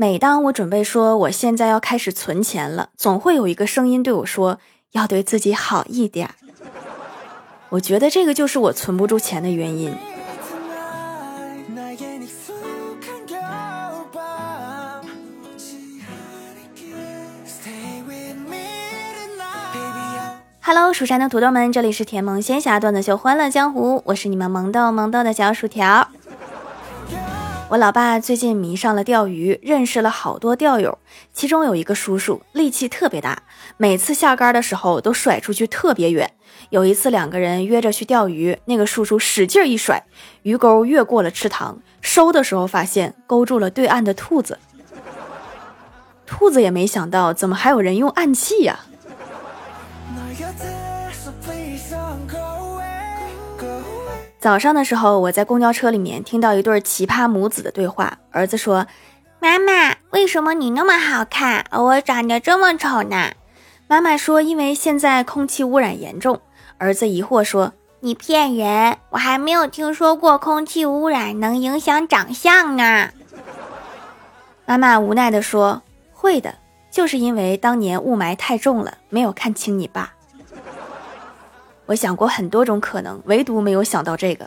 每当我准备说我现在要开始存钱了，总会有一个声音对我说要对自己好一点。我觉得这个就是我存不住钱的原因。Hello，蜀山的土豆们，这里是甜萌仙侠段子秀《欢乐江湖》，我是你们萌豆萌豆的小薯条。我老爸最近迷上了钓鱼，认识了好多钓友，其中有一个叔叔力气特别大，每次下竿的时候都甩出去特别远。有一次两个人约着去钓鱼，那个叔叔使劲一甩，鱼钩越过了池塘，收的时候发现勾住了对岸的兔子。兔子也没想到，怎么还有人用暗器呀？早上的时候，我在公交车里面听到一对奇葩母子的对话。儿子说：“妈妈，为什么你那么好看，而我长得这么丑呢？”妈妈说：“因为现在空气污染严重。”儿子疑惑说：“你骗人，我还没有听说过空气污染能影响长相呢。”妈妈无奈地说：“会的，就是因为当年雾霾太重了，没有看清你爸。”我想过很多种可能，唯独没有想到这个。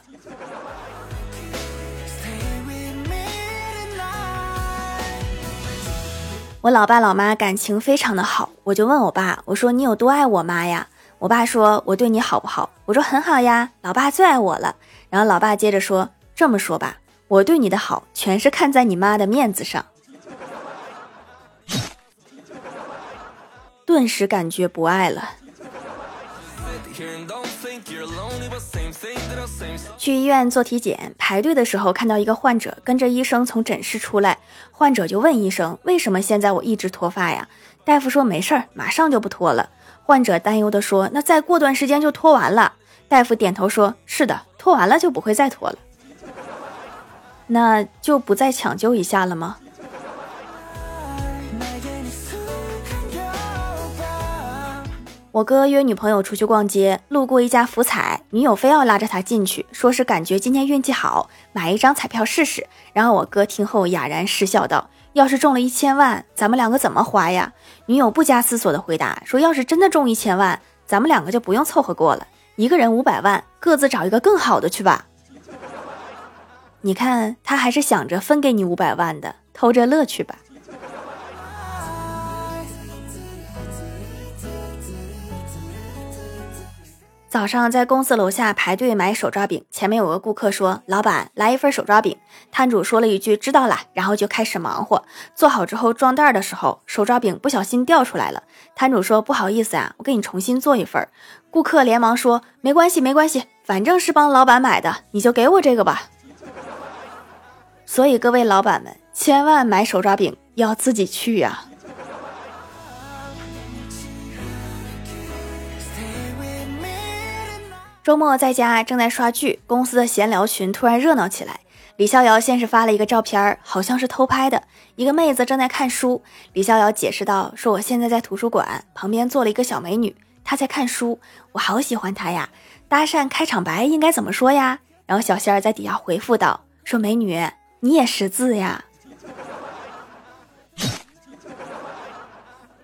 我老爸老妈感情非常的好，我就问我爸，我说你有多爱我妈呀？我爸说我对你好不好？我说很好呀，老爸最爱我了。然后老爸接着说，这么说吧，我对你的好全是看在你妈的面子上。顿时感觉不爱了。去医院做体检，排队的时候看到一个患者跟着医生从诊室出来，患者就问医生：“为什么现在我一直脱发呀？”大夫说：“没事儿，马上就不脱了。”患者担忧的说：“那再过段时间就脱完了。”大夫点头说：“是的，脱完了就不会再脱了。”那就不再抢救一下了吗？我哥约女朋友出去逛街，路过一家福彩，女友非要拉着他进去，说是感觉今天运气好，买一张彩票试试。然后我哥听后哑然失笑道：“要是中了一千万，咱们两个怎么花呀？”女友不加思索的回答说：“要是真的中一千万，咱们两个就不用凑合过了，一个人五百万，各自找一个更好的去吧。”你看他还是想着分给你五百万的，偷着乐去吧。早上在公司楼下排队买手抓饼，前面有个顾客说：“老板，来一份手抓饼。”摊主说了一句：“知道了。”然后就开始忙活。做好之后装袋的时候，手抓饼不小心掉出来了。摊主说：“不好意思啊，我给你重新做一份。”顾客连忙说：“没关系，没关系，反正是帮老板买的，你就给我这个吧。”所以各位老板们，千万买手抓饼要自己去呀。周末在家正在刷剧，公司的闲聊群突然热闹起来。李逍遥先是发了一个照片，好像是偷拍的，一个妹子正在看书。李逍遥解释道：“说我现在在图书馆旁边坐了一个小美女，她在看书，我好喜欢她呀。搭讪开场白应该怎么说呀？”然后小仙儿在底下回复道：“说美女你也识字呀。”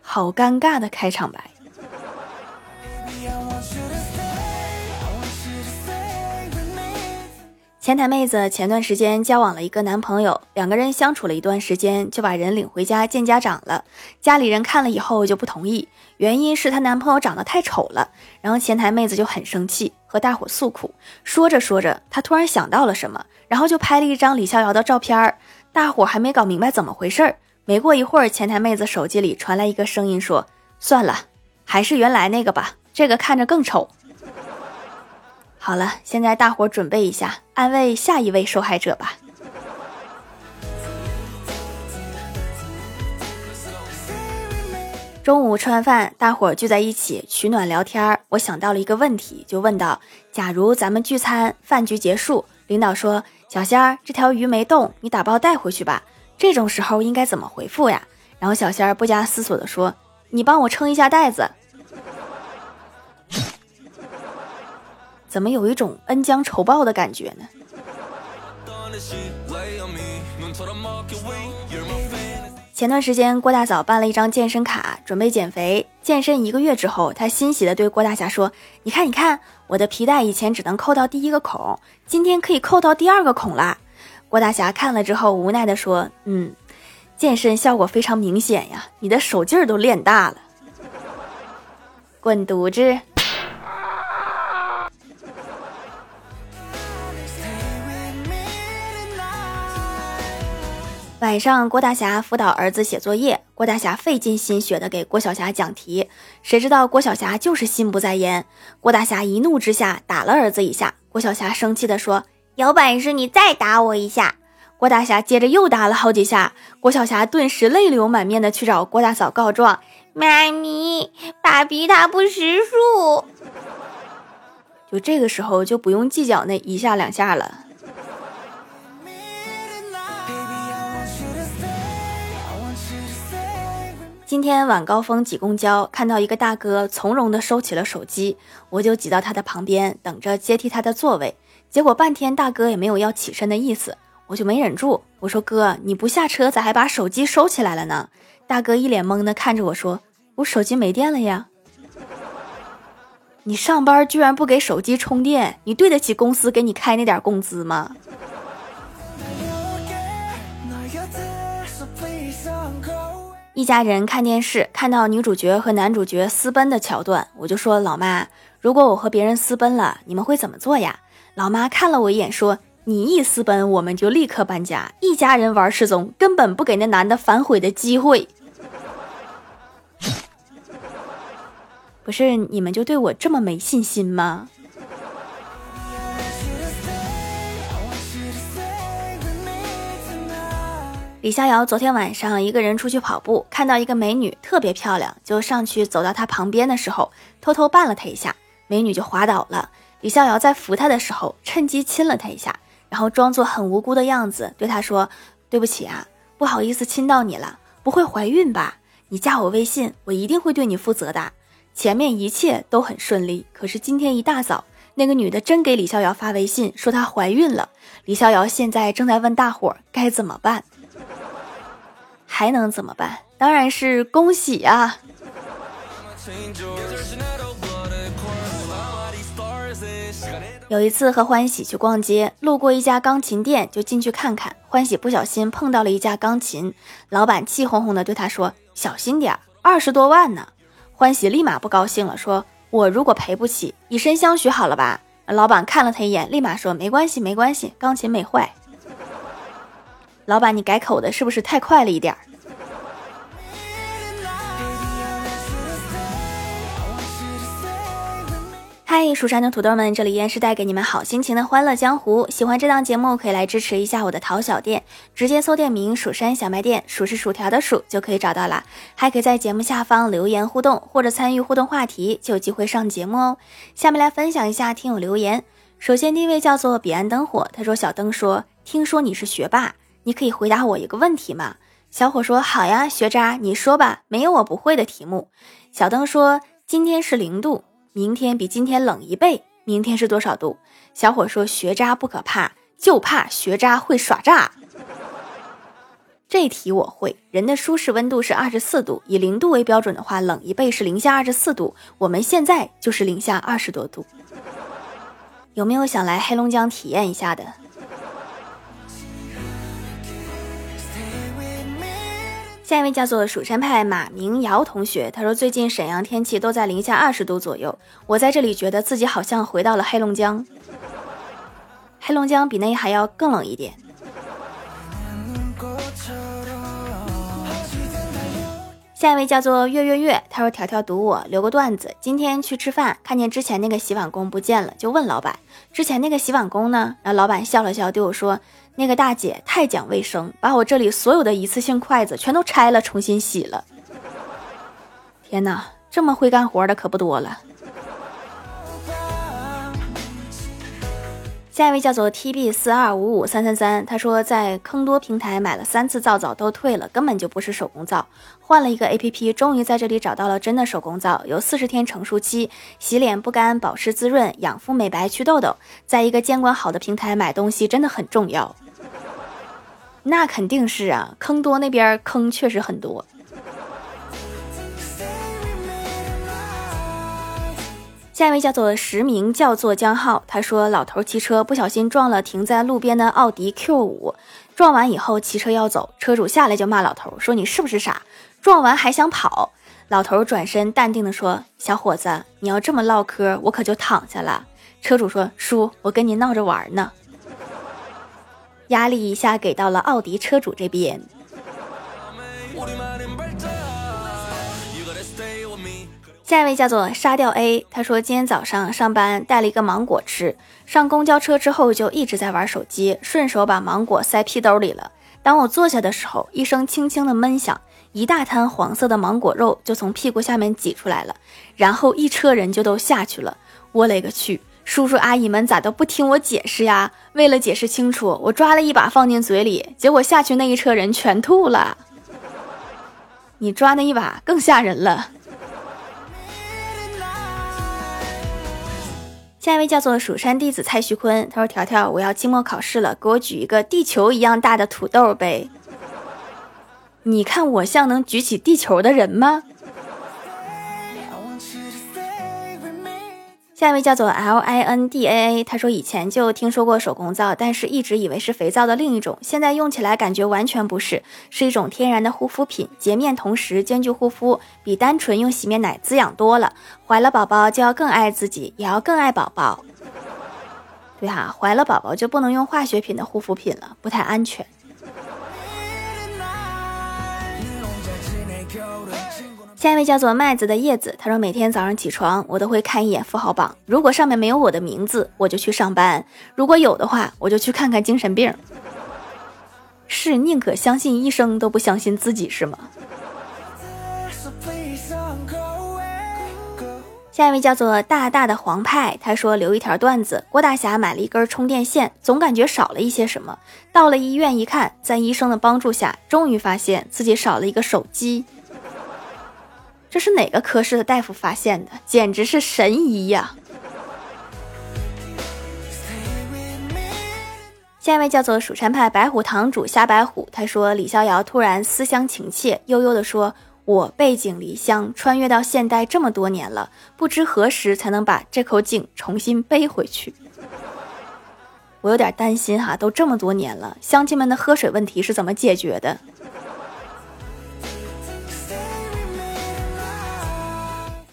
好尴尬的开场白。前台妹子前段时间交往了一个男朋友，两个人相处了一段时间，就把人领回家见家长了。家里人看了以后就不同意，原因是她男朋友长得太丑了。然后前台妹子就很生气，和大伙诉苦。说着说着，她突然想到了什么，然后就拍了一张李逍遥的照片儿。大伙还没搞明白怎么回事儿，没过一会儿，前台妹子手机里传来一个声音说：“算了，还是原来那个吧，这个看着更丑。”好了，现在大伙准备一下，安慰下一位受害者吧。中午吃完饭，大伙聚在一起取暖聊天我想到了一个问题，就问道：假如咱们聚餐，饭局结束，领导说：“小仙儿，这条鱼没动，你打包带回去吧。”这种时候应该怎么回复呀？然后小仙儿不加思索的说：“你帮我撑一下袋子。”怎么有一种恩将仇报的感觉呢？前段时间郭大嫂办了一张健身卡，准备减肥。健身一个月之后，她欣喜地对郭大侠说：“你看，你看，我的皮带以前只能扣到第一个孔，今天可以扣到第二个孔啦。”郭大侠看了之后，无奈地说：“嗯，健身效果非常明显呀，你的手劲儿都练大了。”滚犊子！晚上，郭大侠辅导儿子写作业，郭大侠费尽心血的给郭晓霞讲题，谁知道郭晓霞就是心不在焉。郭大侠一怒之下打了儿子一下，郭晓霞生气的说：“有本事你再打我一下！”郭大侠接着又打了好几下，郭晓霞顿时泪流满面的去找郭大嫂告状：“妈咪，爸比他不识数。”就这个时候就不用计较那一下两下了。今天晚高峰挤公交，看到一个大哥从容地收起了手机，我就挤到他的旁边，等着接替他的座位。结果半天大哥也没有要起身的意思，我就没忍住，我说：“哥，你不下车，咋还把手机收起来了呢？”大哥一脸懵的看着我说：“我手机没电了呀。”你上班居然不给手机充电，你对得起公司给你开那点工资吗？一家人看电视，看到女主角和男主角私奔的桥段，我就说：“老妈，如果我和别人私奔了，你们会怎么做呀？”老妈看了我一眼，说：“你一私奔，我们就立刻搬家，一家人玩失踪，根本不给那男的反悔的机会。”不是你们就对我这么没信心吗？李逍遥昨天晚上一个人出去跑步，看到一个美女特别漂亮，就上去走到她旁边的时候，偷偷绊了她一下，美女就滑倒了。李逍遥在扶她的时候，趁机亲了她一下，然后装作很无辜的样子，对她说：“对不起啊，不好意思亲到你了，不会怀孕吧？你加我微信，我一定会对你负责的。”前面一切都很顺利，可是今天一大早，那个女的真给李逍遥发微信说她怀孕了。李逍遥现在正在问大伙儿该怎么办。还能怎么办？当然是恭喜啊！有一次和欢喜去逛街，路过一家钢琴店，就进去看看。欢喜不小心碰到了一架钢琴，老板气哄哄的对他说：“小心点，二十多万呢。”欢喜立马不高兴了，说：“我如果赔不起，以身相许好了吧？”老板看了他一眼，立马说：“没关系，没关系，钢琴没坏。”老板，你改口的是不是太快了一点儿？嗨，蜀山的土豆们，这里依然是带给你们好心情的欢乐江湖。喜欢这档节目，可以来支持一下我的淘小店，直接搜店名“蜀山小卖店”，数是薯条的数就可以找到了。还可以在节目下方留言互动，或者参与互动话题，就有机会上节目哦。下面来分享一下听友留言。首先第一位叫做彼岸灯火，他说：“小灯说，听说你是学霸，你可以回答我一个问题吗？”小伙说：“好呀，学渣，你说吧，没有我不会的题目。”小灯说：“今天是零度。”明天比今天冷一倍，明天是多少度？小伙说：“学渣不可怕，就怕学渣会耍诈。”这题我会。人的舒适温度是二十四度，以零度为标准的话，冷一倍是零下二十四度。我们现在就是零下二十多度。有没有想来黑龙江体验一下的？下一位叫做蜀山派马明瑶同学，他说最近沈阳天气都在零下二十度左右，我在这里觉得自己好像回到了黑龙江，黑龙江比那还要更冷一点。下一位叫做月月月，他说条条读我留个段子，今天去吃饭，看见之前那个洗碗工不见了，就问老板之前那个洗碗工呢？然后老板笑了笑对我说。那个大姐太讲卫生，把我这里所有的一次性筷子全都拆了，重新洗了。天哪，这么会干活的可不多了。下一位叫做 T B 四二五五三三三，他说在坑多平台买了三次皂皂都退了，根本就不是手工皂，换了一个 A P P，终于在这里找到了真的手工皂，有四十天成熟期，洗脸不干，保湿滋润，养肤美白，祛痘痘。在一个监管好的平台买东西真的很重要。那肯定是啊，坑多那边坑确实很多。下一位叫做实名叫做江浩，他说老头骑车不小心撞了停在路边的奥迪 Q 五，撞完以后骑车要走，车主下来就骂老头说你是不是傻，撞完还想跑？老头转身淡定的说小伙子，你要这么唠嗑，我可就躺下了。车主说叔，我跟你闹着玩呢。压力一下给到了奥迪车主这边。下一位叫做沙雕 A，他说今天早上上班带了一个芒果吃，上公交车之后就一直在玩手机，顺手把芒果塞屁兜里了。当我坐下的时候，一声轻轻的闷响，一大滩黄色的芒果肉就从屁股下面挤出来了，然后一车人就都下去了。我勒个去！叔叔阿姨们咋都不听我解释呀？为了解释清楚，我抓了一把放进嘴里，结果下去那一车人全吐了。你抓那一把更吓人了。下一位叫做蜀山弟子蔡徐坤，他说：“条条，我要期末考试了，给我举一个地球一样大的土豆呗。你看我像能举起地球的人吗？”下一位叫做 L I N D A A，他说以前就听说过手工皂，但是一直以为是肥皂的另一种，现在用起来感觉完全不是，是一种天然的护肤品，洁面同时兼具护肤，比单纯用洗面奶滋养多了。怀了宝宝就要更爱自己，也要更爱宝宝。对哈，怀了宝宝就不能用化学品的护肤品了，不太安全。下一位叫做麦子的叶子，他说每天早上起床，我都会看一眼富豪榜，如果上面没有我的名字，我就去上班；如果有的话，我就去看看精神病。是宁可相信医生，都不相信自己是吗？下一位叫做大大的黄派，他说留一条段子：郭大侠买了一根充电线，总感觉少了一些什么。到了医院一看，在医生的帮助下，终于发现自己少了一个手机。这是哪个科室的大夫发现的？简直是神医呀！下一位叫做蜀山派白虎堂主虾白虎，他说李逍遥突然思乡情切，悠悠的说：“我背井离乡，穿越到现代这么多年了，不知何时才能把这口井重新背回去。”我有点担心哈，都这么多年了，乡亲们的喝水问题是怎么解决的？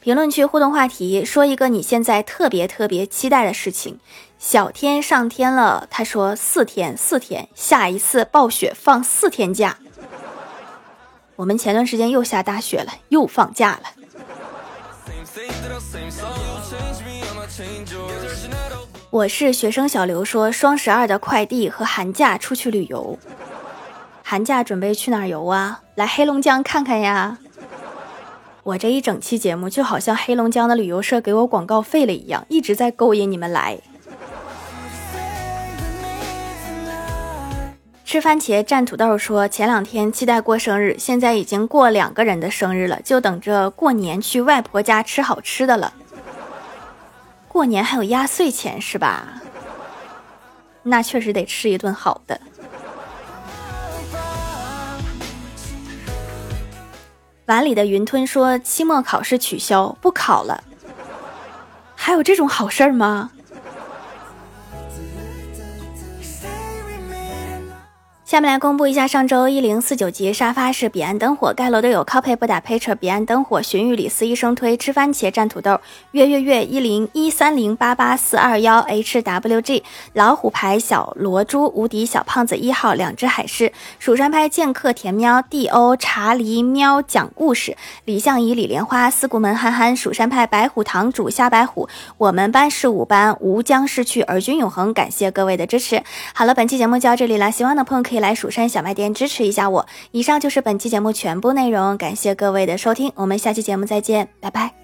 评论区互动话题：说一个你现在特别特别期待的事情。小天上天了，他说四天四天，下一次暴雪放四天假。我们前段时间又下大雪了，又放假了。我是学生小刘说双十二的快递和寒假出去旅游。寒假准备去哪儿游啊？来黑龙江看看呀。我这一整期节目就好像黑龙江的旅游社给我广告费了一样，一直在勾引你们来吃番茄蘸土豆。说前两天期待过生日，现在已经过两个人的生日了，就等着过年去外婆家吃好吃的了。过年还有压岁钱是吧？那确实得吃一顿好的。碗里的云吞说：“期末考试取消，不考了。还有这种好事吗？”下面来公布一下上周一零四九级沙发是彼岸灯火盖楼的有 copy 不打 paper 彼岸灯火荀彧李斯一生推吃番茄蘸土豆月月月一零一三零八八四二幺 hwg 老虎牌小罗珠无敌小胖子一号两只海狮蜀山派剑客田喵 do 查理喵讲故事李相夷李莲花四顾门憨憨蜀山派白虎堂主虾白虎我们班是五班吾将逝去而君永恒感谢各位的支持。好了，本期节目就到这里了，喜欢的朋友可以。来蜀山小卖店支持一下我。以上就是本期节目全部内容，感谢各位的收听，我们下期节目再见，拜拜。